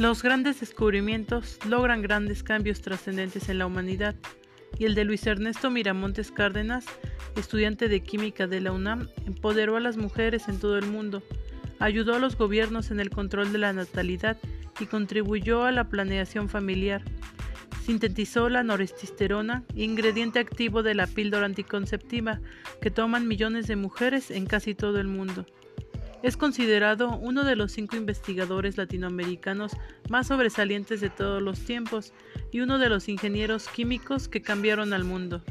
Los grandes descubrimientos logran grandes cambios trascendentes en la humanidad, y el de Luis Ernesto Miramontes Cárdenas, estudiante de química de la UNAM, empoderó a las mujeres en todo el mundo, ayudó a los gobiernos en el control de la natalidad y contribuyó a la planeación familiar. Sintetizó la norestisterona, ingrediente activo de la píldora anticonceptiva que toman millones de mujeres en casi todo el mundo. Es considerado uno de los cinco investigadores latinoamericanos más sobresalientes de todos los tiempos y uno de los ingenieros químicos que cambiaron al mundo.